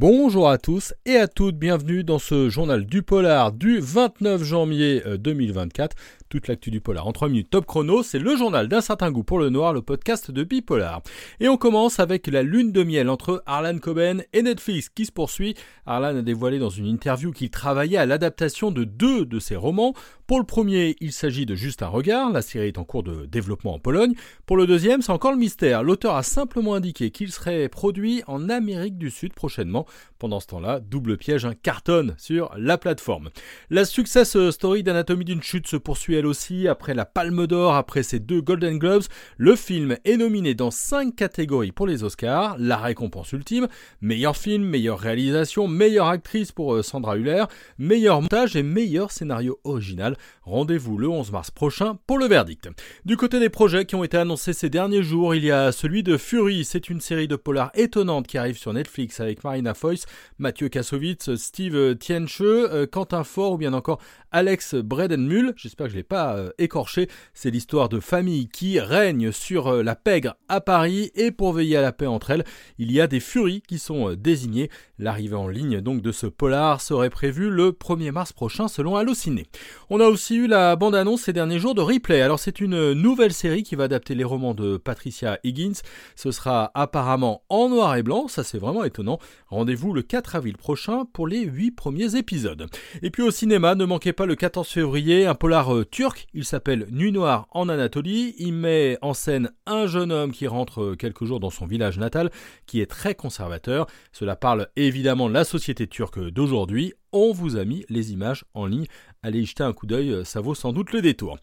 Bonjour à tous et à toutes, bienvenue dans ce journal du polar du 29 janvier 2024. Euh, Toute l'actu du polar en 3 minutes top chrono, c'est le journal d'un certain goût pour le noir, le podcast de Bipolar. Et on commence avec la lune de miel entre Arlan Coben et Netflix qui se poursuit. Arlan a dévoilé dans une interview qu'il travaillait à l'adaptation de deux de ses romans. Pour le premier, il s'agit de Juste un regard, la série est en cours de développement en Pologne. Pour le deuxième, c'est encore le mystère. L'auteur a simplement indiqué qu'il serait produit en Amérique du Sud prochainement. Pendant ce temps-là, double piège, un cartonne sur la plateforme. La success story d'Anatomie d'une chute se poursuit aussi après la Palme d'Or, après ses deux Golden Globes. Le film est nominé dans cinq catégories pour les Oscars. La récompense ultime, meilleur film, meilleure réalisation, meilleure actrice pour euh, Sandra Huller, meilleur montage et meilleur scénario original. Rendez-vous le 11 mars prochain pour le verdict. Du côté des projets qui ont été annoncés ces derniers jours, il y a celui de Fury. C'est une série de polars étonnante qui arrive sur Netflix avec Marina Foyce, Mathieu Kassovitz, Steve Tienche, euh, Quentin Fort ou bien encore Alex Bredenmühl. J'espère que je l'ai pas euh, écorché. C'est l'histoire de familles qui règnent sur euh, la pègre à Paris et pour veiller à la paix entre elles, il y a des furies qui sont désignées. L'arrivée en ligne donc de ce polar serait prévue le 1er mars prochain selon Allociné. On a aussi eu la bande-annonce ces derniers jours de Replay. Alors c'est une nouvelle série qui va adapter les romans de Patricia Higgins. Ce sera apparemment en noir et blanc, ça c'est vraiment étonnant. Rendez-vous le 4 avril prochain pour les 8 premiers épisodes. Et puis au cinéma, ne manquez pas le 14 février un polar euh, turc, il s'appelle Nuit Noire en Anatolie, il met en scène un jeune homme qui rentre quelques jours dans son village natal, qui est très conservateur. Cela parle évidemment de la société turque d'aujourd'hui, on vous a mis les images en ligne. Allez jeter un coup d'œil, euh, ça vaut sans doute le détour.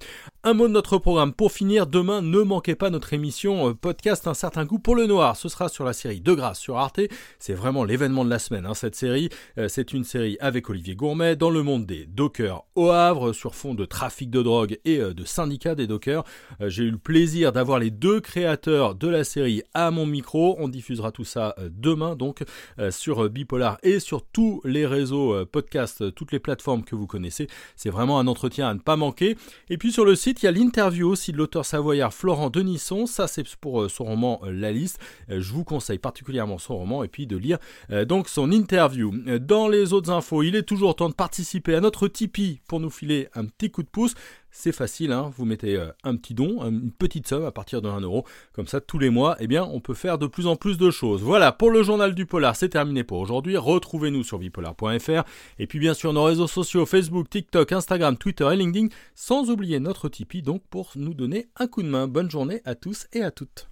Un mot de notre programme pour finir. Demain, ne manquez pas notre émission euh, podcast Un certain goût pour le noir. Ce sera sur la série De Grâce sur Arte. C'est vraiment l'événement de la semaine, hein, cette série. Euh, c'est une série avec Olivier Gourmet dans le monde des dockers au Havre sur fond de trafic de drogue et de syndicat des dockers. J'ai eu le plaisir d'avoir les deux créateurs de la série à mon micro. On diffusera tout ça demain donc sur Bipolar et sur tous les réseaux toutes les plateformes que vous connaissez. C'est vraiment un entretien à ne pas manquer. Et puis sur le site, il y a l'interview aussi de l'auteur savoyard Florent Denisson. Ça, c'est pour euh, son roman euh, La Liste. Euh, je vous conseille particulièrement son roman et puis de lire donc son interview. Dans les autres infos, il est toujours temps de participer à notre Tipeee pour nous filer un petit coup de pouce. C'est facile, hein. vous mettez euh, un petit don, une petite somme à partir de 1 euro. Comme ça, tous les mois, eh bien, on peut faire de plus en plus de choses. Voilà, pour le journal du polar, c'est terminé pour aujourd'hui. Retrouvez-nous sur bipolar.fr. Et puis, bien sûr, nos réseaux sociaux Facebook, TikTok, Instagram, Twitter et LinkedIn. Sans oublier notre Tipeee, donc, pour nous donner un coup de main. Bonne journée à tous et à toutes.